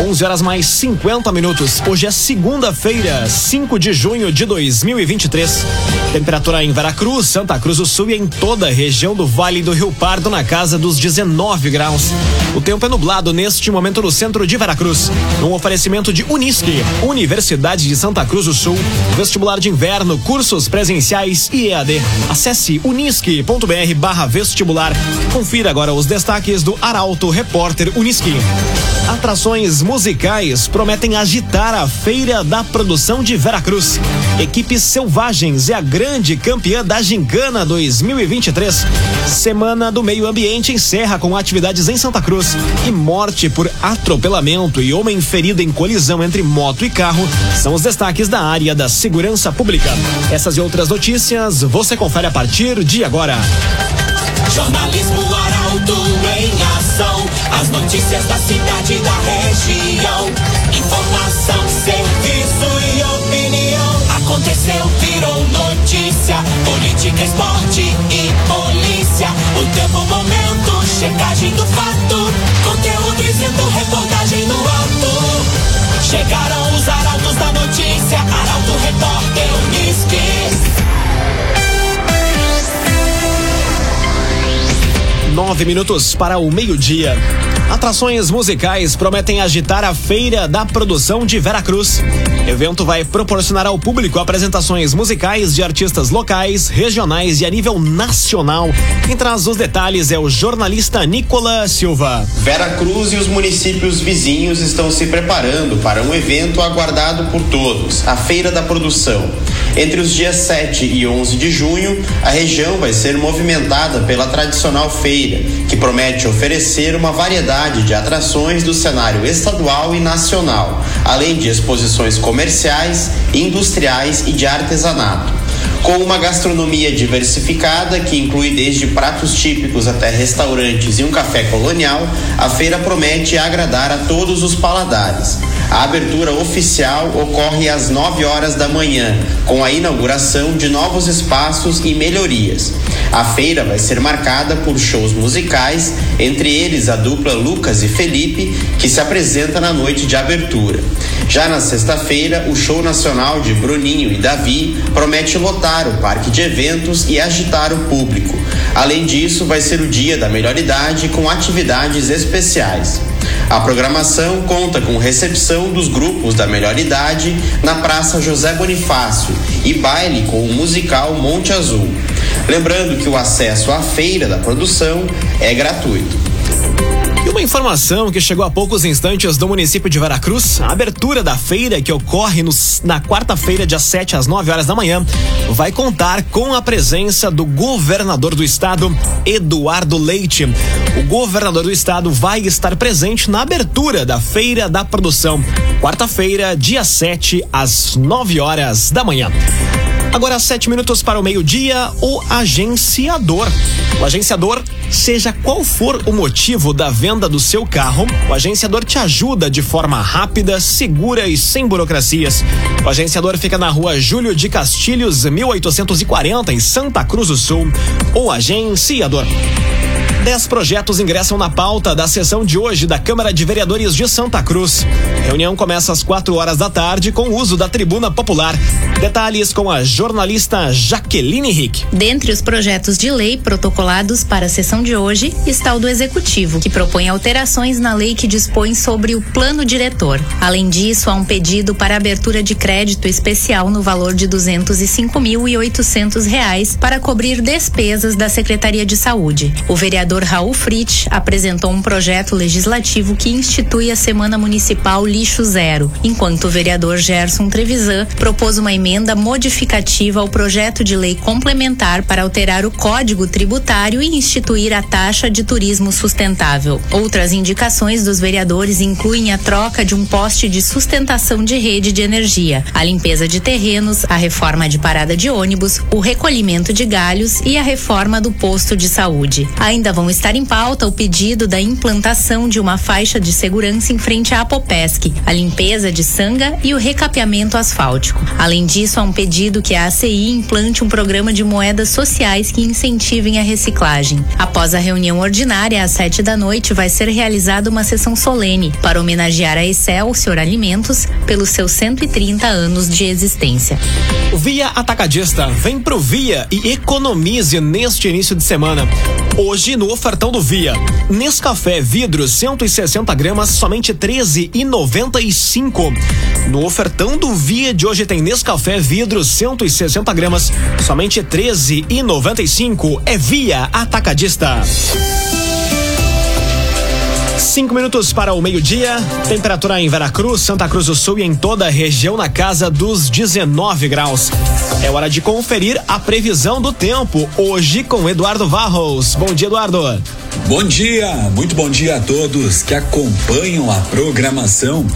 11 horas mais 50 minutos. Hoje é segunda-feira, 5 de junho de 2023. Temperatura em Veracruz, Santa Cruz do Sul e em toda a região do Vale do Rio Pardo na casa dos 19 graus. O tempo é nublado neste momento no centro de Veracruz. Um oferecimento de Unisque, Universidade de Santa Cruz do Sul, vestibular de inverno, cursos presenciais e EAD. Acesse unisque.br/vestibular. Confira agora os destaques do Arauto Repórter Unisque. Atrações musicais prometem agitar a Feira da Produção de Veracruz. Equipe Selvagens é a grande campeã da Gincana 2023. Semana do Meio Ambiente encerra com atividades em Santa Cruz. E morte por atropelamento e homem ferido em colisão entre moto e carro são os destaques da área da segurança pública. Essas e outras notícias você confere a partir de agora. Jornalismo Arauto em. As notícias da cidade da região. Informação, serviço e opinião. Aconteceu, virou notícia. Política, esporte e polícia. O tempo, momento, checagem do fato. Nove minutos para o meio-dia. Atrações musicais prometem agitar a Feira da Produção de Veracruz. Evento vai proporcionar ao público apresentações musicais de artistas locais, regionais e a nível nacional. Quem traz os detalhes é o jornalista Nicola Silva. Veracruz e os municípios vizinhos estão se preparando para um evento aguardado por todos, a Feira da Produção. Entre os dias 7 e 11 de junho, a região vai ser movimentada pela tradicional feira, que promete oferecer uma variedade de atrações do cenário estadual e nacional, além de exposições comerciais, industriais e de artesanato. Com uma gastronomia diversificada que inclui desde pratos típicos até restaurantes e um café colonial, a feira promete agradar a todos os paladares. A abertura oficial ocorre às 9 horas da manhã, com a inauguração de novos espaços e melhorias. A feira vai ser marcada por shows musicais, entre eles a dupla Lucas e Felipe, que se apresenta na noite de abertura. Já na sexta-feira, o show nacional de Bruninho e Davi promete lotar o parque de eventos e agitar o público. Além disso, vai ser o dia da melhor idade com atividades especiais. A programação conta com recepção dos grupos da melhor idade na Praça José Bonifácio e baile com o musical Monte Azul. Lembrando que o acesso à feira da produção é gratuito. E uma informação que chegou há poucos instantes do município de Veracruz: a abertura da feira, que ocorre na quarta-feira, dia 7 às 9 horas da manhã, vai contar com a presença do governador do estado, Eduardo Leite. O governador do estado vai estar presente na abertura da Feira da Produção, quarta-feira, dia 7 às 9 horas da manhã. Agora, sete minutos para o meio-dia, o agenciador. O agenciador, seja qual for o motivo da venda do seu carro, o agenciador te ajuda de forma rápida, segura e sem burocracias. O agenciador fica na rua Júlio de Castilhos, 1840, em Santa Cruz do Sul. O agenciador. Dez projetos ingressam na pauta da sessão de hoje da Câmara de Vereadores de Santa Cruz. A reunião começa às quatro horas da tarde com o uso da tribuna popular. Detalhes com a jornalista Jaqueline Rick. Dentre os projetos de lei protocolados para a sessão de hoje está o do Executivo, que propõe alterações na lei que dispõe sobre o plano diretor. Além disso, há um pedido para abertura de crédito especial no valor de 205.800 reais para cobrir despesas da Secretaria de Saúde. O vereador Raul Fritz apresentou um projeto legislativo que institui a Semana Municipal Lixo Zero, enquanto o vereador Gerson Trevisan propôs uma emenda modificativa ao projeto de lei complementar para alterar o Código Tributário e instituir a taxa de turismo sustentável. Outras indicações dos vereadores incluem a troca de um poste de sustentação de rede de energia, a limpeza de terrenos, a reforma de parada de ônibus, o recolhimento de galhos e a reforma do posto de saúde. Ainda vão estar em pauta o pedido da implantação de uma faixa de segurança em frente à Apopesc, a limpeza de sanga e o recapeamento asfáltico. Além disso, há um pedido que a ACI implante um programa de moedas sociais que incentivem a reciclagem. Após a reunião ordinária, às sete da noite, vai ser realizada uma sessão solene para homenagear a Excelsior Alimentos pelos seus 130 anos de existência. Via Atacadista, vem pro Via e economize neste início de semana. Hoje no ofertão do Via, Nescafé vidro 160 gramas somente 13,95. No ofertão do Via de hoje tem Nescafé vidro 160 gramas somente 13,95. É Via Atacadista. Cinco minutos para o meio-dia. Temperatura em Veracruz, Santa Cruz do Sul e em toda a região na casa dos 19 graus. É hora de conferir a previsão do tempo hoje com Eduardo Varros. Bom dia, Eduardo. Bom dia, muito bom dia a todos que acompanham a programação.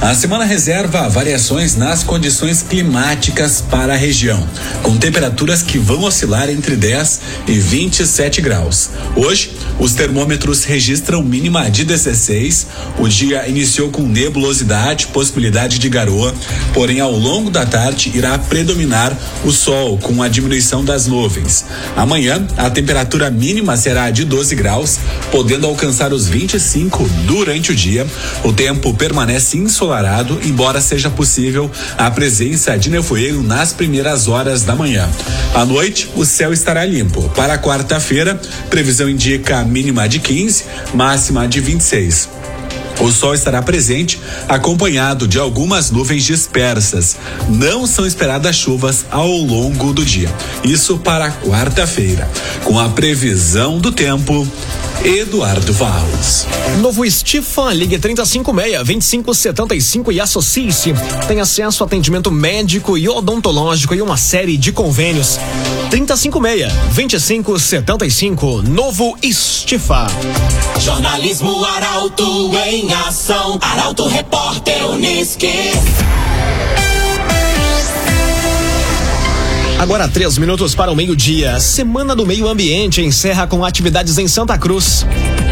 A semana reserva variações nas condições climáticas para a região, com temperaturas que vão oscilar entre 10 e 27 graus. Hoje, os termômetros registram mínima de 16. O dia iniciou com nebulosidade, possibilidade de garoa, porém ao longo da tarde irá predominar o sol com a diminuição das nuvens. Amanhã, a temperatura mínima será de 12 graus podendo alcançar os 25 durante o dia. O tempo permanece ensolarado, embora seja possível a presença de nevoeiro nas primeiras horas da manhã. À noite, o céu estará limpo. Para quarta-feira, previsão indica mínima de 15, máxima de 26. O sol estará presente, acompanhado de algumas nuvens dispersas. Não são esperadas chuvas ao longo do dia. Isso para quarta-feira. Com a previsão do tempo, Eduardo Valls. Novo Stefan, ligue 3056-2575 e associe-se. Tem acesso a atendimento médico e odontológico e uma série de convênios. 3056-2575, Novo Stefan. Jornalismo Arauto em ação. Arauto Repórter Unisque. Agora três minutos para o meio-dia. Semana do Meio Ambiente encerra com atividades em Santa Cruz.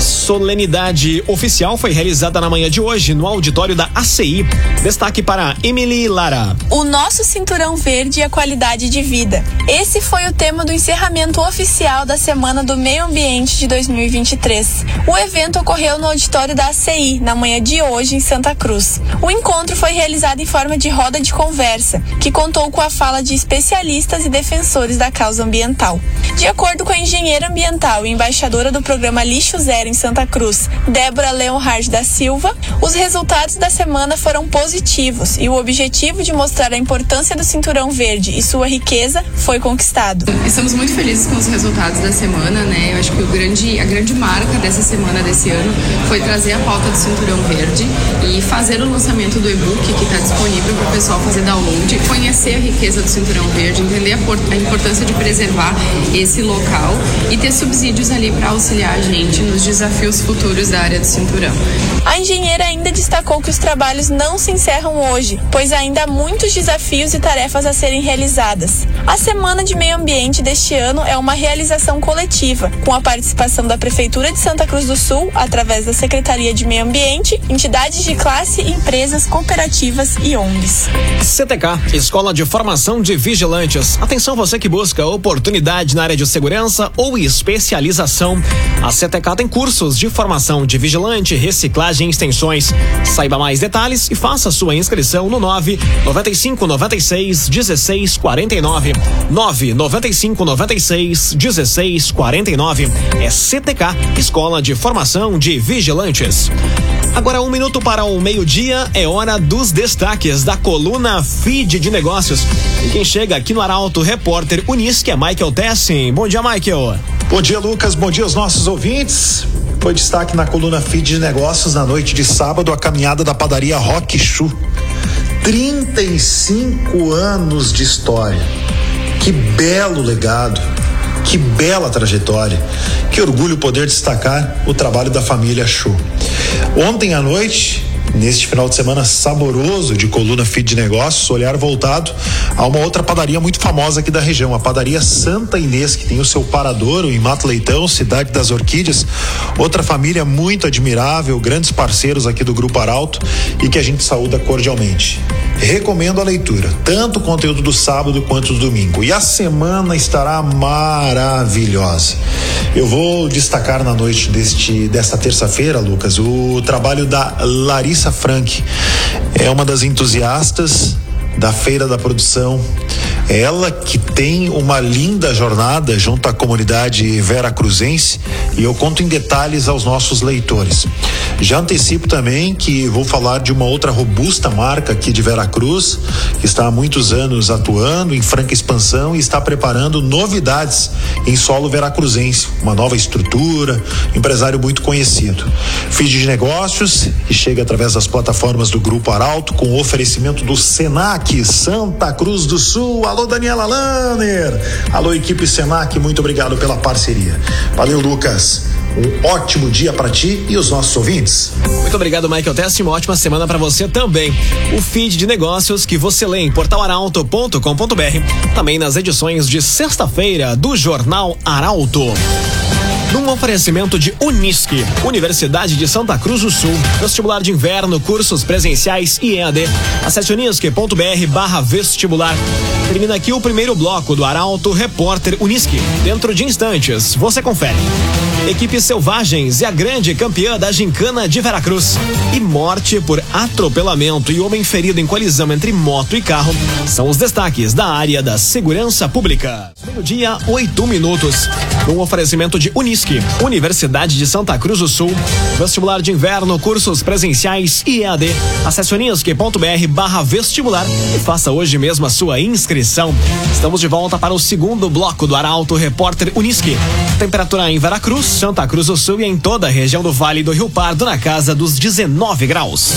Solenidade oficial foi realizada na manhã de hoje no auditório da ACI. Destaque para Emily Lara. O nosso cinturão verde e a qualidade de vida. Esse foi o tema do encerramento oficial da Semana do Meio Ambiente de 2023. O evento ocorreu no auditório da ACI na manhã de hoje em Santa Cruz. O encontro foi realizado em forma de roda de conversa, que contou com a fala de especialistas e defensores da causa ambiental. De acordo com a engenheira ambiental e embaixadora do programa Lixo Zero em Santa Cruz, Débora Leonhard da Silva, os resultados da semana foram positivos e o objetivo de mostrar a importância do cinturão verde e sua riqueza foi conquistado. Estamos muito felizes com os resultados da semana, né? Eu acho que grande, a grande marca dessa semana desse ano foi trazer a pauta do cinturão verde e fazer o lançamento do e-book que está disponível para o pessoal fazer download, conhecer a riqueza do cinturão verde, entender a, a importância de preservar esse local e ter subsídios ali para auxiliar a gente nos desafios futuros da área do cinturão. A engenheira ainda destacou que os trabalhos não se encerram hoje, pois ainda há muitos desafios e tarefas a serem realizadas. A Semana de Meio Ambiente deste ano é uma realização coletiva, com a participação da Prefeitura de Santa Cruz do Sul, através da Secretaria de Meio Ambiente, entidades de classe, empresas, cooperativas e ONGs. CTK, Escola de Formação de Vigilantes. Atenção você que busca oportunidade na área de segurança ou especialização. A CTK tem cursos de formação de vigilante, reciclagem e extensões. Saiba mais detalhes e faça sua inscrição no 9 95 96 16 49. 9 95 96 16 49. É CTK, Escola de Formação de Vigilantes. Agora, um minuto para o meio-dia, é hora dos destaques da coluna Feed de Negócios. E quem chega aqui no Arauto, repórter Unisque é Michael Tessin. Bom dia, Michael. Bom dia, Lucas. Bom dia aos nossos ouvintes. Foi destaque na coluna Feed de Negócios na noite de sábado a caminhada da padaria Rock Chu. 35 anos de história. Que belo legado. Que bela trajetória. Que orgulho poder destacar o trabalho da família Chu. Ontem à noite, neste final de semana saboroso de coluna Feed de Negócios, olhar voltado a uma outra padaria muito famosa aqui da região, a padaria Santa Inês, que tem o seu paradouro em Mato Leitão, cidade das Orquídeas. Outra família muito admirável, grandes parceiros aqui do Grupo Arauto e que a gente saúda cordialmente. Recomendo a leitura, tanto o conteúdo do sábado quanto do domingo. E a semana estará maravilhosa. Eu vou destacar na noite deste desta terça-feira, Lucas, o trabalho da Larissa Frank. É uma das entusiastas da Feira da Produção. Ela que tem uma linda jornada junto à comunidade Vera Cruzense e eu conto em detalhes aos nossos leitores. Já antecipo também que vou falar de uma outra robusta marca aqui de Vera Cruz, que está há muitos anos atuando em franca expansão e está preparando novidades em solo veracruzense, uma nova estrutura, empresário muito conhecido. Fiz de negócios e chega através das plataformas do Grupo Arauto com oferecimento do Senac Santa Cruz do Sul. Alô Daniela Lanner. Alô equipe Senac, muito obrigado pela parceria. Valeu Lucas. Um ótimo dia para ti e os nossos ouvintes. Muito obrigado, Michael Teste. Uma ótima semana para você também. O feed de negócios que você lê em portalaralto.com.br, também nas edições de sexta-feira do Jornal Arauto. Num oferecimento de Unisque, Universidade de Santa Cruz do Sul, vestibular de inverno, cursos presenciais e EAD. Acesse unisque.br barra vestibular. Termina aqui o primeiro bloco do Arauto Repórter Unisque. Dentro de instantes, você confere. Equipe Selvagens é a grande campeã da Gincana de Veracruz. E morte por atropelamento e homem ferido em colisão entre moto e carro são os destaques da área da segurança pública. Meio-dia, oito minutos. Um oferecimento de Unisque, Universidade de Santa Cruz do Sul. Vestibular de inverno, cursos presenciais e EAD. Acesse unisque.br barra vestibular e faça hoje mesmo a sua inscrição. Estamos de volta para o segundo bloco do Arauto Repórter Unisque. Temperatura em Veracruz, Santa Cruz do Sul e em toda a região do Vale do Rio Pardo na casa dos 19 graus.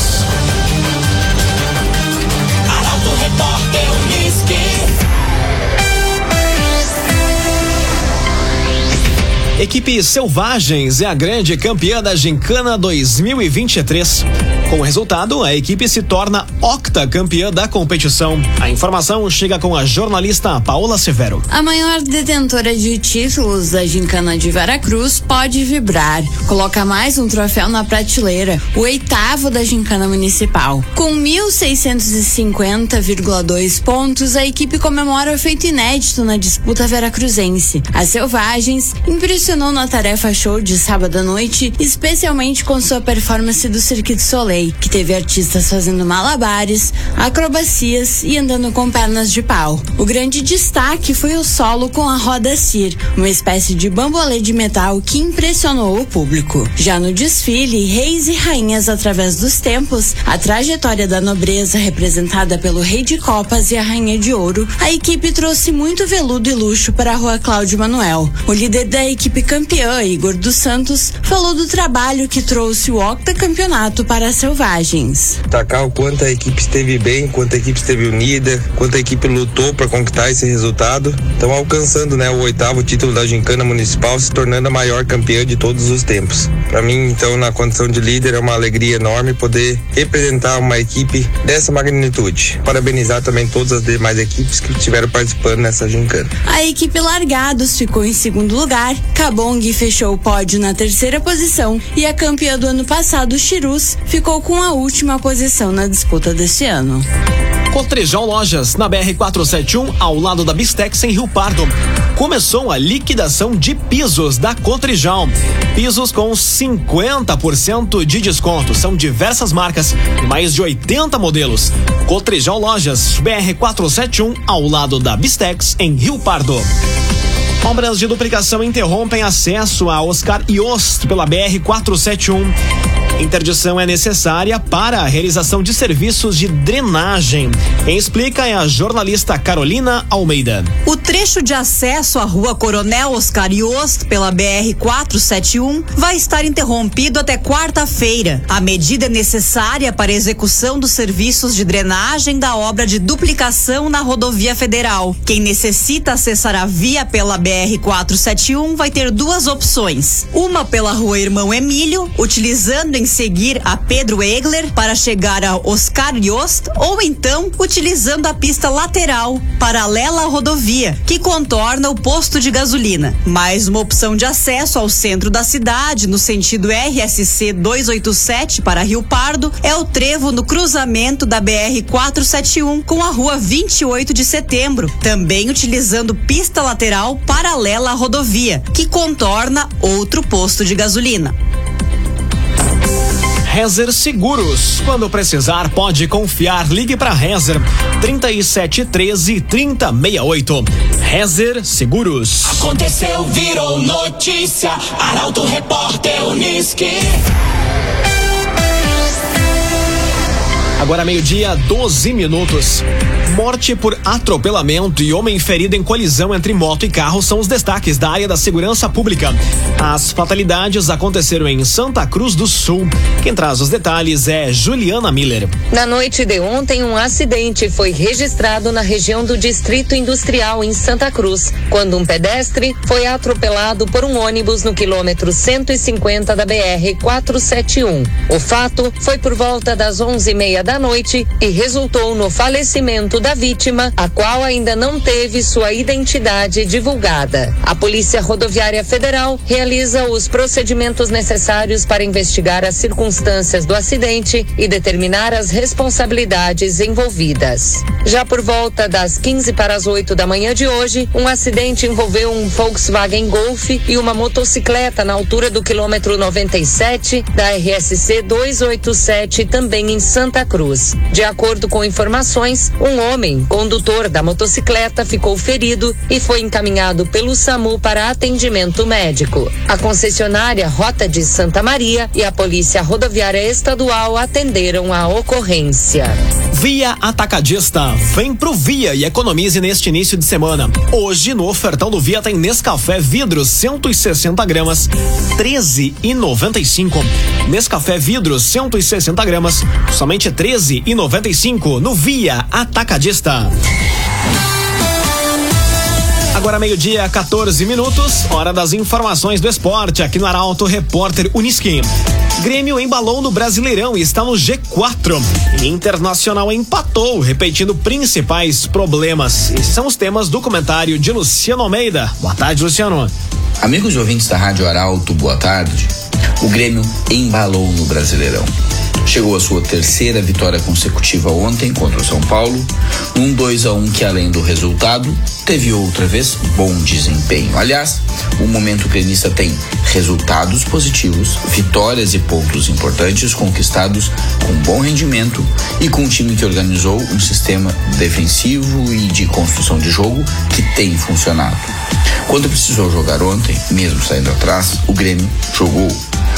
Equipe Selvagens é a grande campeã da Gincana 2023. Com o resultado, a equipe se torna octacampeã da competição. A informação chega com a jornalista Paola Severo. A maior detentora de títulos da Gincana de Veracruz pode vibrar. Coloca mais um troféu na prateleira, o oitavo da Gincana Municipal. Com 1.650,2 pontos, a equipe comemora o feito inédito na disputa veracruzense. As Selvagens impressionou na tarefa show de sábado à noite, especialmente com sua performance do Circuito Soleil que teve artistas fazendo malabares, acrobacias e andando com pernas de pau. O grande destaque foi o solo com a roda Cir, uma espécie de bambolê de metal que impressionou o público. Já no desfile, reis e rainhas através dos tempos, a trajetória da nobreza representada pelo rei de copas e a rainha de ouro, a equipe trouxe muito veludo e luxo para a rua Cláudio Manuel. O líder da equipe campeã, Igor dos Santos, falou do trabalho que trouxe o octacampeonato para a selvagens. Destacar o quanto a equipe esteve bem, quanto a equipe esteve unida, quanto a equipe lutou para conquistar esse resultado. Estão alcançando né, o oitavo título da Gincana Municipal, se tornando a maior campeã de todos os tempos. Para mim, então, na condição de líder, é uma alegria enorme poder representar uma equipe dessa magnitude. Parabenizar também todas as demais equipes que estiveram participando nessa gincana. A equipe Largados ficou em segundo lugar, Cabong fechou o pódio na terceira posição e a campeã do ano passado, Chirus, ficou com a última posição na disputa deste ano. Cotrijal Lojas, na BR-471, ao lado da Bistex, em Rio Pardo. Começou a liquidação de pisos da Cotrijal. Pisos com 50% de desconto. São diversas marcas e mais de 80 modelos. Cotrijal Lojas, BR-471, ao lado da Bistex, em Rio Pardo. Obras de duplicação interrompem acesso a Oscar Iost pela BR-471. Interdição é necessária para a realização de serviços de drenagem. Quem explica é a jornalista Carolina Almeida. O trecho de acesso à rua Coronel Oscar Iost pela BR-471 vai estar interrompido até quarta-feira. A medida é necessária para a execução dos serviços de drenagem da obra de duplicação na rodovia federal. Quem necessita acessar a via pela BR-471 vai ter duas opções. Uma pela rua Irmão Emílio, utilizando em seguir a Pedro Egler para chegar a Oscar Yost ou então utilizando a pista lateral paralela à rodovia, que contorna o posto de gasolina. Mais uma opção de acesso ao centro da cidade, no sentido RSC 287 para Rio Pardo, é o trevo no cruzamento da BR 471 com a rua 28 de setembro, também utilizando pista lateral paralela à rodovia, que contorna outro posto de gasolina. Rezer Seguros. Quando precisar, pode confiar. Ligue para Rezer 3713 3068. Rezer Seguros. Aconteceu, virou notícia. Arauto Repórter Uniski. Agora meio-dia, 12 minutos. Morte por atropelamento e homem ferido em colisão entre moto e carro são os destaques da área da segurança pública. As fatalidades aconteceram em Santa Cruz do Sul. Quem traz os detalhes é Juliana Miller. Na noite de ontem, um acidente foi registrado na região do Distrito Industrial em Santa Cruz, quando um pedestre foi atropelado por um ônibus no quilômetro 150 da BR 471. O fato foi por volta das 11h30 da noite e resultou no falecimento da vítima, a qual ainda não teve sua identidade divulgada. A Polícia Rodoviária Federal realiza os procedimentos necessários para investigar as circunstâncias do acidente e determinar as responsabilidades envolvidas. Já por volta das 15 para as 8 da manhã de hoje, um acidente envolveu um Volkswagen Golf e uma motocicleta na altura do quilômetro 97 da RSC 287, também em Santa Cruz. Cruz. De acordo com informações, um homem, condutor da motocicleta, ficou ferido e foi encaminhado pelo SAMU para atendimento médico. A concessionária Rota de Santa Maria e a Polícia Rodoviária Estadual atenderam a ocorrência. Via Atacadista. Vem pro Via e economize neste início de semana. Hoje, no ofertão do Via, tem Nescafé vidro 160 gramas, 13,95. Nescafé vidro 160 gramas, somente 13,95 no Via Atacadista. Agora meio-dia, 14 minutos, hora das informações do esporte aqui no Arauto Repórter Uniski. Grêmio embalou no Brasileirão e está no G4. Internacional empatou, repetindo principais problemas. Esses são os temas do comentário de Luciano Almeida. Boa tarde, Luciano. Amigos ouvintes da Rádio Arauto, boa tarde. O Grêmio embalou no Brasileirão. Chegou a sua terceira vitória consecutiva ontem contra o São Paulo, um 2 a 1 que além do resultado, teve outra vez bom desempenho. Aliás, o momento gremista tem resultados positivos, vitórias e pontos importantes conquistados com bom rendimento e com um time que organizou um sistema defensivo e de construção de jogo que tem funcionado. Quando precisou jogar ontem, mesmo saindo atrás, o Grêmio jogou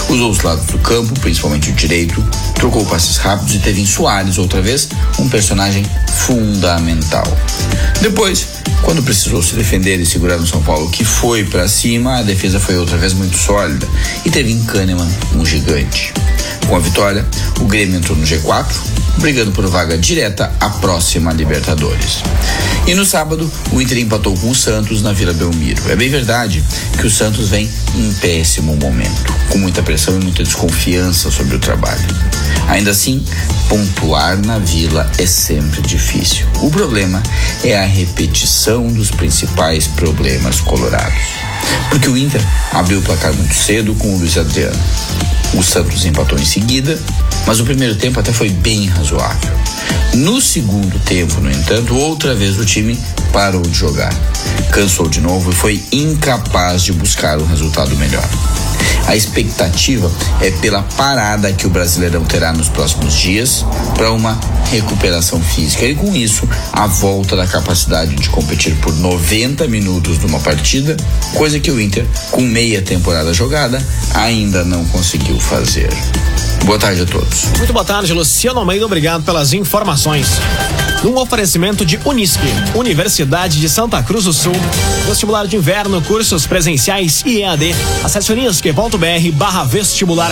Usou os lados do campo, principalmente o direito, trocou passes rápidos e teve em Soares, outra vez, um personagem fundamental. Depois, quando precisou se defender e segurar no São Paulo, que foi para cima, a defesa foi outra vez muito sólida e teve em Kahneman um gigante. Com a vitória, o Grêmio entrou no G4, brigando por vaga direta à próxima Libertadores. E no sábado, o Inter empatou com o Santos na Vila Belmiro. É bem verdade que o Santos vem em péssimo momento, com muita pressão e muita desconfiança sobre o trabalho. Ainda assim, pontuar na Vila é sempre difícil. O problema é a repetição dos principais problemas colorados. Porque o Inter abriu o placar muito cedo com o Luiz Adriano. O Santos empatou em seguida, mas o primeiro tempo até foi bem razoável. No segundo tempo, no entanto, outra vez o time parou de jogar. Cansou de novo e foi incapaz de buscar um resultado melhor. A expectativa é pela parada que o Brasileirão terá nos próximos dias para uma recuperação física e com isso a volta da capacidade de competir por 90 minutos numa partida, coisa que o Inter, com meia temporada jogada, ainda não conseguiu fazer. Boa tarde a todos. Muito boa tarde, Luciano Almeida. Obrigado pelas informações. num oferecimento de Unisque, Universidade de Santa Cruz do Sul. Vestibular de inverno, cursos presenciais e EAD. Acesse unisque.br barra vestibular.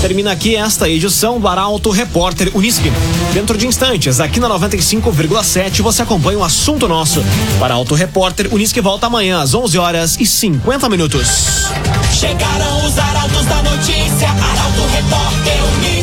Termina aqui esta edição do Arauto Repórter Unisque. Dentro de instantes, aqui na 95,7, você acompanha o assunto nosso. Para Auto Repórter Unisque volta amanhã às 11 horas e 50 minutos. Chegaram os arautos da notícia, Arauto Repórter Unisque.